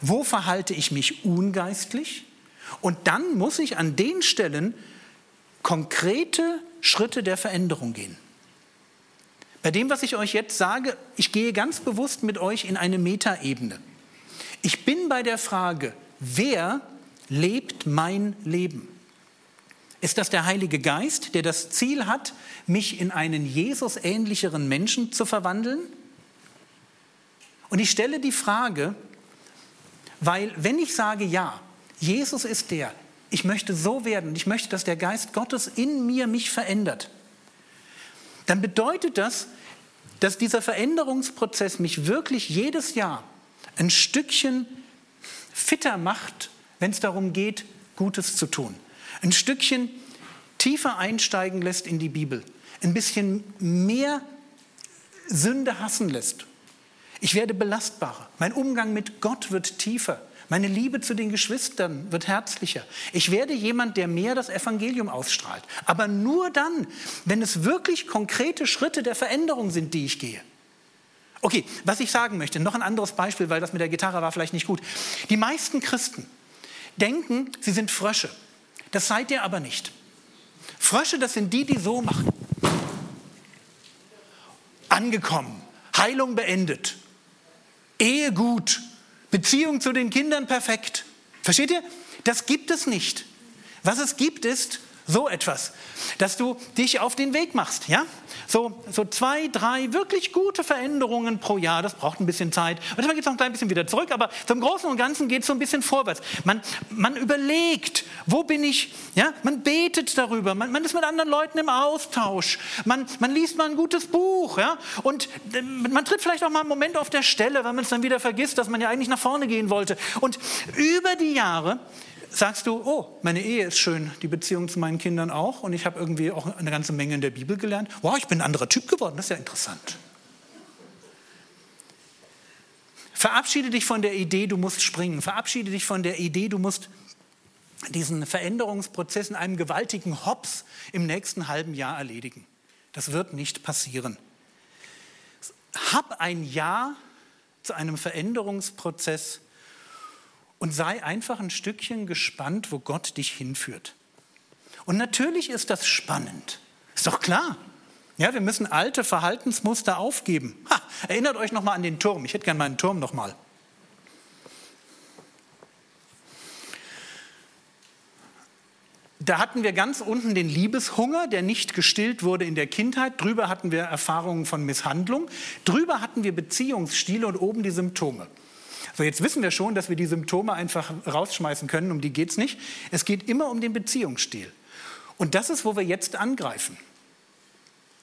wo verhalte ich mich ungeistlich und dann muss ich an den Stellen konkrete Schritte der Veränderung gehen. Bei dem, was ich euch jetzt sage, ich gehe ganz bewusst mit euch in eine Metaebene. Ich bin bei der Frage, wer lebt mein Leben? Ist das der Heilige Geist, der das Ziel hat, mich in einen Jesus-ähnlicheren Menschen zu verwandeln? Und ich stelle die Frage, weil wenn ich sage, ja, Jesus ist der, ich möchte so werden, ich möchte, dass der Geist Gottes in mir mich verändert, dann bedeutet das, dass dieser Veränderungsprozess mich wirklich jedes Jahr ein Stückchen fitter macht, wenn es darum geht, Gutes zu tun. Ein Stückchen tiefer einsteigen lässt in die Bibel. Ein bisschen mehr Sünde hassen lässt. Ich werde belastbarer. Mein Umgang mit Gott wird tiefer. Meine Liebe zu den Geschwistern wird herzlicher. Ich werde jemand, der mehr das Evangelium ausstrahlt. Aber nur dann, wenn es wirklich konkrete Schritte der Veränderung sind, die ich gehe. Okay, was ich sagen möchte, noch ein anderes Beispiel, weil das mit der Gitarre war vielleicht nicht gut. Die meisten Christen denken, sie sind Frösche. Das seid ihr aber nicht. Frösche, das sind die, die so machen. Angekommen, Heilung beendet, Ehe gut, Beziehung zu den Kindern perfekt. Versteht ihr? Das gibt es nicht. Was es gibt, ist so etwas, dass du dich auf den Weg machst, ja? So, so zwei, drei wirklich gute Veränderungen pro Jahr, das braucht ein bisschen Zeit. Manchmal geht es noch ein klein bisschen wieder zurück, aber zum Großen und Ganzen geht es so ein bisschen vorwärts. Man, man überlegt, wo bin ich, ja? Man betet darüber, man, man ist mit anderen Leuten im Austausch, man, man liest mal ein gutes Buch, ja? Und äh, man tritt vielleicht auch mal einen Moment auf der Stelle, weil man es dann wieder vergisst, dass man ja eigentlich nach vorne gehen wollte. Und über die Jahre sagst du, oh, meine Ehe ist schön, die Beziehung zu meinen Kindern auch und ich habe irgendwie auch eine ganze Menge in der Bibel gelernt. Wow, ich bin ein anderer Typ geworden, das ist ja interessant. Verabschiede dich von der Idee, du musst springen. Verabschiede dich von der Idee, du musst diesen Veränderungsprozess in einem gewaltigen Hops im nächsten halben Jahr erledigen. Das wird nicht passieren. Hab ein Ja zu einem Veränderungsprozess und sei einfach ein Stückchen gespannt, wo Gott dich hinführt. Und natürlich ist das spannend. Ist doch klar. Ja, wir müssen alte Verhaltensmuster aufgeben. Ha, erinnert euch noch mal an den Turm. Ich hätte gerne meinen Turm noch mal. Da hatten wir ganz unten den Liebeshunger, der nicht gestillt wurde in der Kindheit. Drüber hatten wir Erfahrungen von Misshandlung. Drüber hatten wir Beziehungsstile und oben die Symptome. So, jetzt wissen wir schon, dass wir die Symptome einfach rausschmeißen können, um die geht es nicht. Es geht immer um den Beziehungsstil. Und das ist, wo wir jetzt angreifen.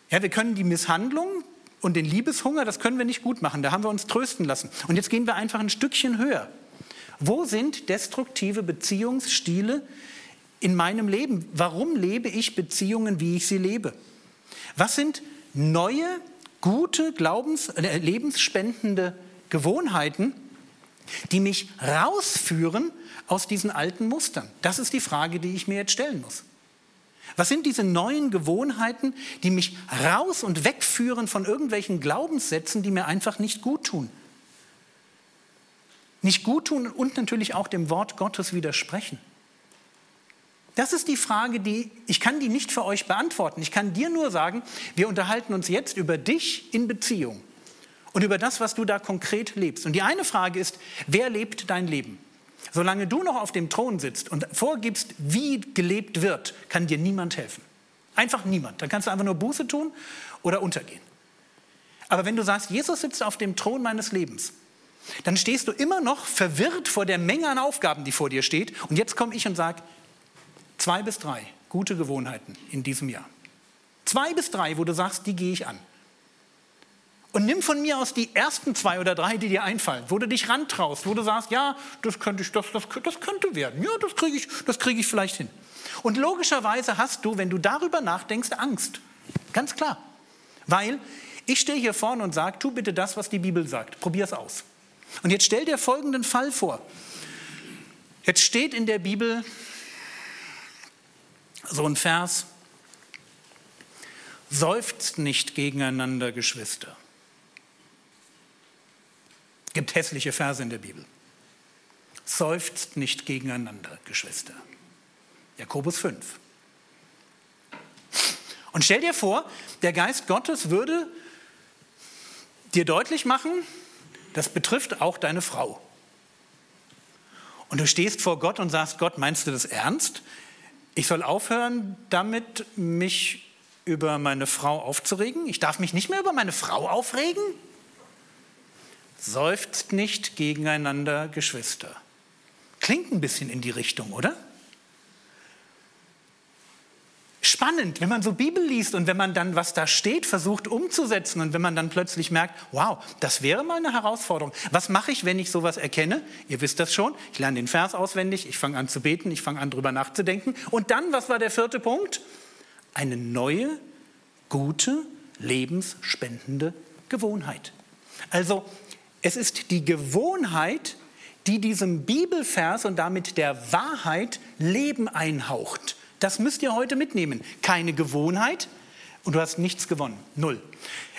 Ja, wir können die Misshandlung und den Liebeshunger, das können wir nicht gut machen. Da haben wir uns trösten lassen. Und jetzt gehen wir einfach ein Stückchen höher. Wo sind destruktive Beziehungsstile in meinem Leben? Warum lebe ich Beziehungen, wie ich sie lebe? Was sind neue, gute, glaubens-, äh, lebensspendende Gewohnheiten, die mich rausführen aus diesen alten Mustern? Das ist die Frage, die ich mir jetzt stellen muss. Was sind diese neuen Gewohnheiten, die mich raus und wegführen von irgendwelchen Glaubenssätzen, die mir einfach nicht gut tun? Nicht gut tun und natürlich auch dem Wort Gottes widersprechen. Das ist die Frage, die ich kann die nicht für euch beantworten. Ich kann dir nur sagen, wir unterhalten uns jetzt über dich in Beziehung und über das, was du da konkret lebst. Und die eine Frage ist, wer lebt dein Leben? Solange du noch auf dem Thron sitzt und vorgibst, wie gelebt wird, kann dir niemand helfen. Einfach niemand. Dann kannst du einfach nur Buße tun oder untergehen. Aber wenn du sagst, Jesus sitzt auf dem Thron meines Lebens, dann stehst du immer noch verwirrt vor der Menge an Aufgaben, die vor dir steht. Und jetzt komme ich und sage, zwei bis drei gute Gewohnheiten in diesem Jahr. Zwei bis drei, wo du sagst, die gehe ich an. Und nimm von mir aus die ersten zwei oder drei, die dir einfallen, wo du dich rantraust, wo du sagst, ja, das könnte, ich, das, das, das könnte werden, ja, das kriege ich, krieg ich vielleicht hin. Und logischerweise hast du, wenn du darüber nachdenkst, Angst. Ganz klar. Weil ich stehe hier vorne und sage, tu bitte das, was die Bibel sagt. Probier es aus. Und jetzt stell dir folgenden Fall vor. Jetzt steht in der Bibel so ein Vers, seufzt nicht gegeneinander, Geschwister gibt hässliche Verse in der Bibel. Seufzt nicht gegeneinander, Geschwister. Jakobus 5. Und stell dir vor, der Geist Gottes würde dir deutlich machen, das betrifft auch deine Frau. Und du stehst vor Gott und sagst, Gott, meinst du das ernst? Ich soll aufhören, damit mich über meine Frau aufzuregen? Ich darf mich nicht mehr über meine Frau aufregen? Seufzt nicht gegeneinander, Geschwister. Klingt ein bisschen in die Richtung, oder? Spannend, wenn man so Bibel liest und wenn man dann, was da steht, versucht umzusetzen und wenn man dann plötzlich merkt, wow, das wäre mal eine Herausforderung. Was mache ich, wenn ich sowas erkenne? Ihr wisst das schon. Ich lerne den Vers auswendig, ich fange an zu beten, ich fange an drüber nachzudenken. Und dann, was war der vierte Punkt? Eine neue, gute, lebensspendende Gewohnheit. Also es ist die Gewohnheit, die diesem Bibelvers und damit der Wahrheit Leben einhaucht. Das müsst ihr heute mitnehmen. Keine Gewohnheit und du hast nichts gewonnen. Null.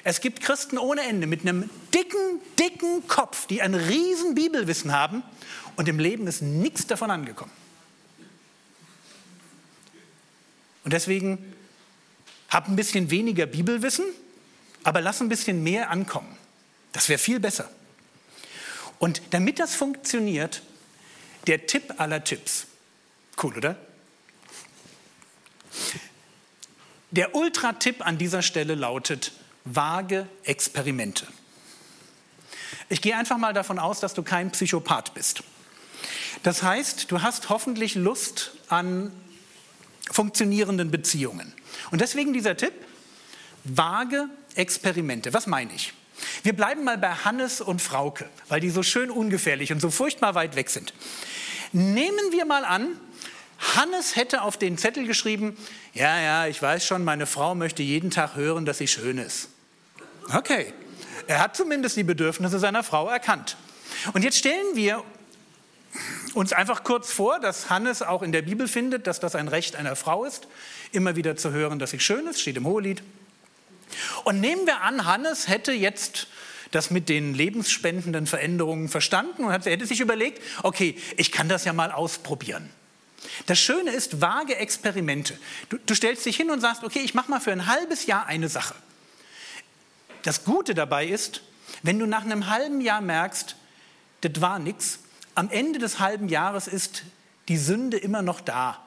Es gibt Christen ohne Ende mit einem dicken, dicken Kopf, die ein riesen Bibelwissen haben und im Leben ist nichts davon angekommen. Und deswegen hab ein bisschen weniger Bibelwissen, aber lass ein bisschen mehr ankommen. Das wäre viel besser. Und damit das funktioniert, der Tipp aller Tipps. Cool, oder? Der Ultra-Tipp an dieser Stelle lautet, vage Experimente. Ich gehe einfach mal davon aus, dass du kein Psychopath bist. Das heißt, du hast hoffentlich Lust an funktionierenden Beziehungen. Und deswegen dieser Tipp, vage Experimente. Was meine ich? Wir bleiben mal bei Hannes und Frauke, weil die so schön ungefährlich und so furchtbar weit weg sind. Nehmen wir mal an, Hannes hätte auf den Zettel geschrieben, ja, ja, ich weiß schon, meine Frau möchte jeden Tag hören, dass sie schön ist. Okay, er hat zumindest die Bedürfnisse seiner Frau erkannt. Und jetzt stellen wir uns einfach kurz vor, dass Hannes auch in der Bibel findet, dass das ein Recht einer Frau ist, immer wieder zu hören, dass sie schön ist, steht im Hohelied. Und nehmen wir an, Hannes hätte jetzt das mit den lebensspendenden Veränderungen verstanden und hätte sich überlegt, okay, ich kann das ja mal ausprobieren. Das Schöne ist vage Experimente. Du, du stellst dich hin und sagst, okay, ich mache mal für ein halbes Jahr eine Sache. Das Gute dabei ist, wenn du nach einem halben Jahr merkst, das war nichts, am Ende des halben Jahres ist die Sünde immer noch da.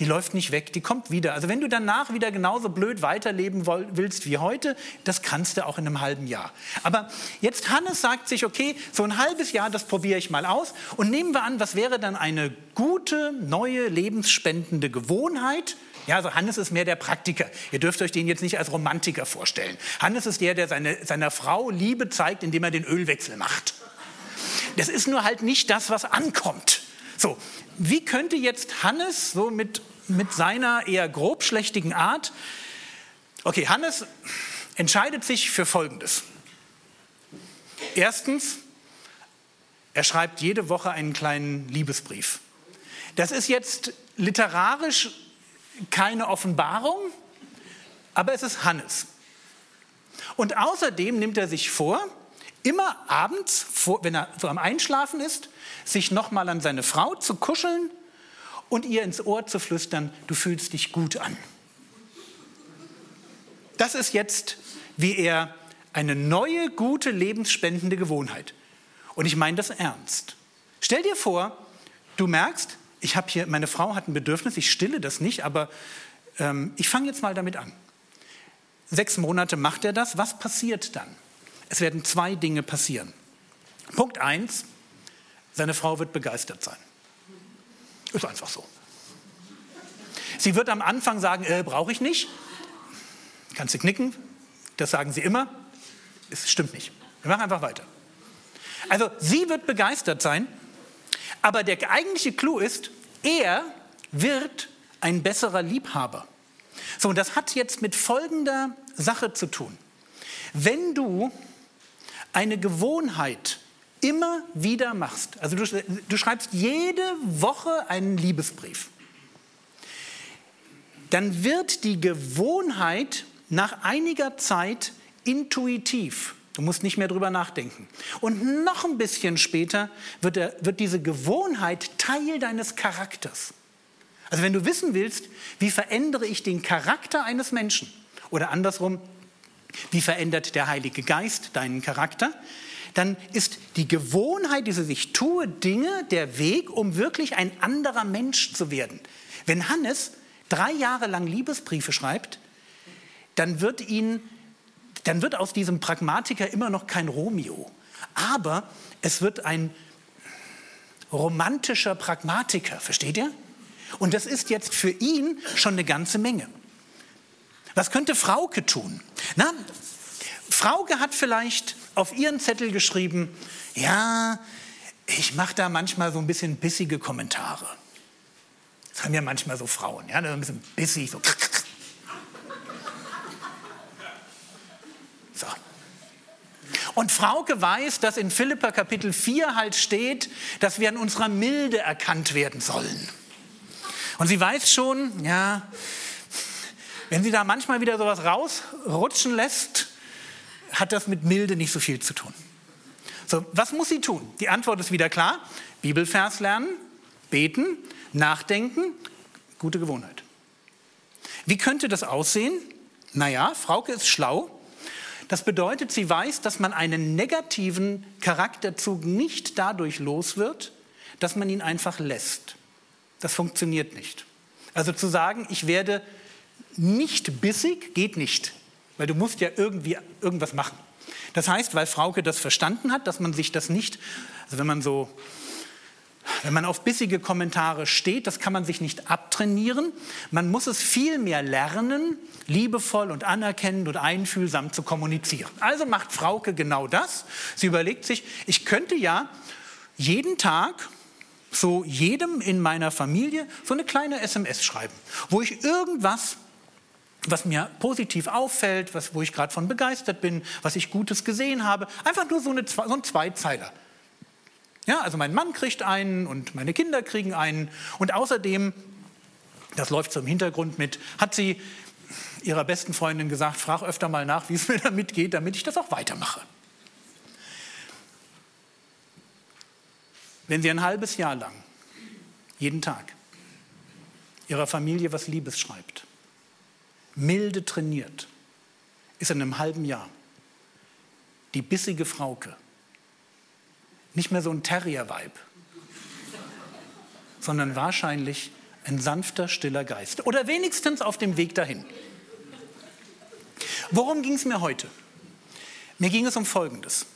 Die läuft nicht weg, die kommt wieder. Also wenn du danach wieder genauso blöd weiterleben willst wie heute, das kannst du auch in einem halben Jahr. Aber jetzt Hannes sagt sich, okay, so ein halbes Jahr, das probiere ich mal aus. Und nehmen wir an, was wäre dann eine gute, neue, lebensspendende Gewohnheit? Ja, also Hannes ist mehr der Praktiker. Ihr dürft euch den jetzt nicht als Romantiker vorstellen. Hannes ist der, der seine, seiner Frau Liebe zeigt, indem er den Ölwechsel macht. Das ist nur halt nicht das, was ankommt. So, wie könnte jetzt Hannes so mit, mit seiner eher grobschlächtigen Art, okay, Hannes entscheidet sich für Folgendes. Erstens, er schreibt jede Woche einen kleinen Liebesbrief. Das ist jetzt literarisch keine Offenbarung, aber es ist Hannes. Und außerdem nimmt er sich vor, immer abends, wenn er so am Einschlafen ist, sich nochmal an seine Frau zu kuscheln und ihr ins Ohr zu flüstern, du fühlst dich gut an. Das ist jetzt, wie er eine neue, gute, lebensspendende Gewohnheit. Und ich meine das ernst. Stell dir vor, du merkst, ich habe hier, meine Frau hat ein Bedürfnis, ich stille das nicht, aber ähm, ich fange jetzt mal damit an. Sechs Monate macht er das, was passiert dann? Es werden zwei Dinge passieren. Punkt eins, seine Frau wird begeistert sein. Ist einfach so. Sie wird am Anfang sagen, äh, brauche ich nicht. Kannst du knicken, das sagen sie immer. Es stimmt nicht. Wir machen einfach weiter. Also sie wird begeistert sein, aber der eigentliche Clou ist, er wird ein besserer Liebhaber. So, und das hat jetzt mit folgender Sache zu tun. Wenn du eine Gewohnheit immer wieder machst, also du, du schreibst jede Woche einen Liebesbrief, dann wird die Gewohnheit nach einiger Zeit intuitiv. Du musst nicht mehr drüber nachdenken. Und noch ein bisschen später wird, der, wird diese Gewohnheit Teil deines Charakters. Also wenn du wissen willst, wie verändere ich den Charakter eines Menschen oder andersrum, wie verändert der Heilige Geist deinen Charakter? Dann ist die Gewohnheit, diese ich tue Dinge, der Weg, um wirklich ein anderer Mensch zu werden. Wenn Hannes drei Jahre lang Liebesbriefe schreibt, dann wird ihn, dann wird aus diesem Pragmatiker immer noch kein Romeo. Aber es wird ein romantischer Pragmatiker, versteht ihr? Und das ist jetzt für ihn schon eine ganze Menge. Was könnte Frauke tun? Na, Frauke hat vielleicht auf ihren Zettel geschrieben, ja, ich mache da manchmal so ein bisschen bissige Kommentare. Das haben ja manchmal so Frauen, ja, ein bisschen bissig, so. so. Und Frauke weiß, dass in Philippa Kapitel 4 halt steht, dass wir an unserer Milde erkannt werden sollen. Und sie weiß schon, ja, wenn sie da manchmal wieder sowas rausrutschen lässt, hat das mit Milde nicht so viel zu tun. So, was muss sie tun? Die Antwort ist wieder klar. Bibelvers lernen, beten, nachdenken, gute Gewohnheit. Wie könnte das aussehen? Naja, Frauke ist schlau. Das bedeutet, sie weiß, dass man einen negativen Charakterzug nicht dadurch los wird, dass man ihn einfach lässt. Das funktioniert nicht. Also zu sagen, ich werde nicht bissig, geht nicht, weil du musst ja irgendwie irgendwas machen. Das heißt, weil Frauke das verstanden hat, dass man sich das nicht, also wenn man so, wenn man auf bissige Kommentare steht, das kann man sich nicht abtrainieren. Man muss es viel mehr lernen, liebevoll und anerkennend und einfühlsam zu kommunizieren. Also macht Frauke genau das. Sie überlegt sich, ich könnte ja jeden Tag so jedem in meiner Familie so eine kleine SMS schreiben, wo ich irgendwas was mir positiv auffällt, was, wo ich gerade von begeistert bin, was ich Gutes gesehen habe. Einfach nur so, eine, so ein Zweizeiler. Ja, also mein Mann kriegt einen und meine Kinder kriegen einen. Und außerdem, das läuft so im Hintergrund mit, hat sie ihrer besten Freundin gesagt, frag öfter mal nach, wie es mir damit geht, damit ich das auch weitermache. Wenn sie ein halbes Jahr lang, jeden Tag, ihrer Familie was Liebes schreibt, milde trainiert, ist in einem halben Jahr die bissige Frauke nicht mehr so ein Terrier-Vibe, sondern wahrscheinlich ein sanfter, stiller Geist. Oder wenigstens auf dem Weg dahin. Worum ging es mir heute? Mir ging es um Folgendes.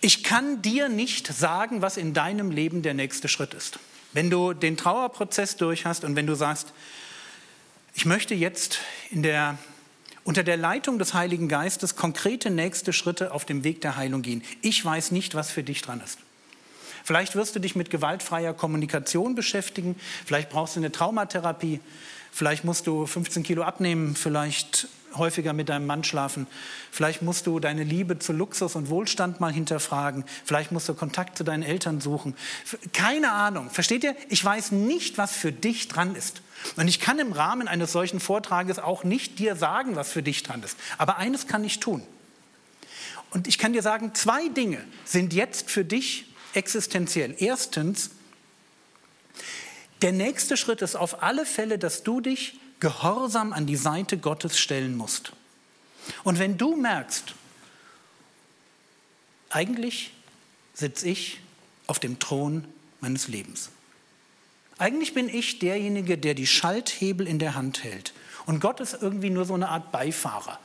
Ich kann dir nicht sagen, was in deinem Leben der nächste Schritt ist. Wenn du den Trauerprozess durch hast und wenn du sagst, ich möchte jetzt der, unter der Leitung des Heiligen Geistes konkrete nächste Schritte auf dem Weg der Heilung gehen. Ich weiß nicht, was für dich dran ist. Vielleicht wirst du dich mit gewaltfreier Kommunikation beschäftigen, vielleicht brauchst du eine Traumatherapie, vielleicht musst du 15 Kilo abnehmen, vielleicht häufiger mit deinem Mann schlafen. Vielleicht musst du deine Liebe zu Luxus und Wohlstand mal hinterfragen. Vielleicht musst du Kontakt zu deinen Eltern suchen. Keine Ahnung. Versteht ihr? Ich weiß nicht, was für dich dran ist. Und ich kann im Rahmen eines solchen Vortrages auch nicht dir sagen, was für dich dran ist. Aber eines kann ich tun. Und ich kann dir sagen, zwei Dinge sind jetzt für dich existenziell. Erstens, der nächste Schritt ist auf alle Fälle, dass du dich gehorsam an die Seite Gottes stellen musst. Und wenn du merkst, eigentlich sitze ich auf dem Thron meines Lebens. Eigentlich bin ich derjenige, der die Schalthebel in der Hand hält. Und Gott ist irgendwie nur so eine Art Beifahrer.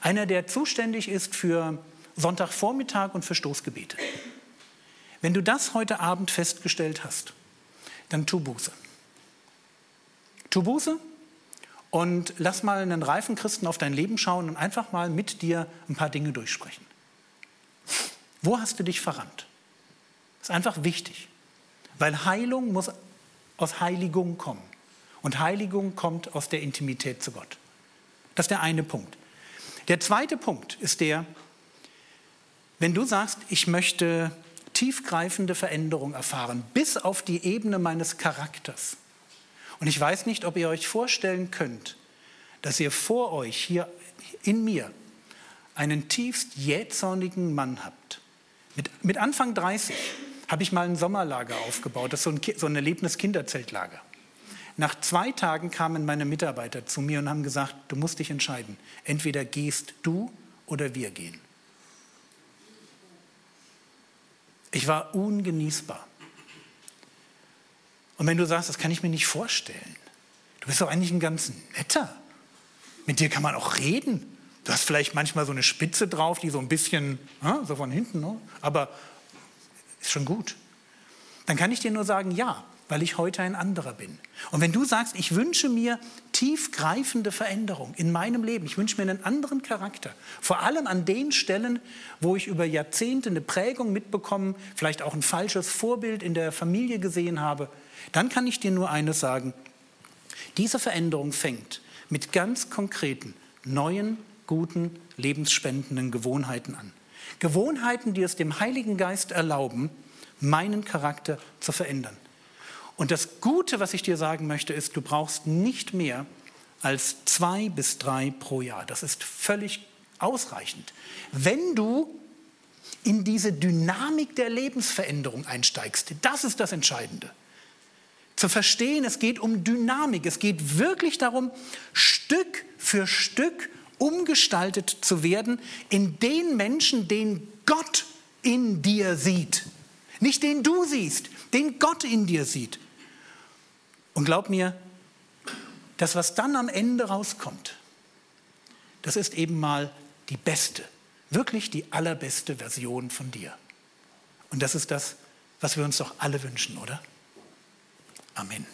Einer, der zuständig ist für Sonntagvormittag und für Stoßgebete. Wenn du das heute Abend festgestellt hast, dann tu Buße. Tu Buße und lass mal einen reifen Christen auf dein Leben schauen und einfach mal mit dir ein paar Dinge durchsprechen. Wo hast du dich verrannt? Das ist einfach wichtig, weil Heilung muss aus Heiligung kommen. Und Heiligung kommt aus der Intimität zu Gott. Das ist der eine Punkt. Der zweite Punkt ist der, wenn du sagst, ich möchte tiefgreifende Veränderung erfahren, bis auf die Ebene meines Charakters, und ich weiß nicht, ob ihr euch vorstellen könnt, dass ihr vor euch hier in mir einen tiefst jähzornigen Mann habt. Mit, mit Anfang 30 habe ich mal ein Sommerlager aufgebaut, das ist so ein, so ein Erlebnis-Kinderzeltlager. Nach zwei Tagen kamen meine Mitarbeiter zu mir und haben gesagt, du musst dich entscheiden. Entweder gehst du oder wir gehen. Ich war ungenießbar. Und wenn du sagst, das kann ich mir nicht vorstellen, du bist doch eigentlich ein ganz netter. Mit dir kann man auch reden. Du hast vielleicht manchmal so eine Spitze drauf, die so ein bisschen, so von hinten, ne? aber ist schon gut. Dann kann ich dir nur sagen, ja, weil ich heute ein anderer bin. Und wenn du sagst, ich wünsche mir tiefgreifende Veränderung in meinem Leben, ich wünsche mir einen anderen Charakter, vor allem an den Stellen, wo ich über Jahrzehnte eine Prägung mitbekommen, vielleicht auch ein falsches Vorbild in der Familie gesehen habe, dann kann ich dir nur eines sagen. Diese Veränderung fängt mit ganz konkreten, neuen, guten, lebensspendenden Gewohnheiten an. Gewohnheiten, die es dem Heiligen Geist erlauben, meinen Charakter zu verändern. Und das Gute, was ich dir sagen möchte, ist, du brauchst nicht mehr als zwei bis drei pro Jahr. Das ist völlig ausreichend. Wenn du in diese Dynamik der Lebensveränderung einsteigst, das ist das Entscheidende. Zu verstehen, es geht um Dynamik, es geht wirklich darum, Stück für Stück umgestaltet zu werden in den Menschen, den Gott in dir sieht. Nicht den du siehst, den Gott in dir sieht. Und glaub mir, das, was dann am Ende rauskommt, das ist eben mal die beste, wirklich die allerbeste Version von dir. Und das ist das, was wir uns doch alle wünschen, oder? Amen.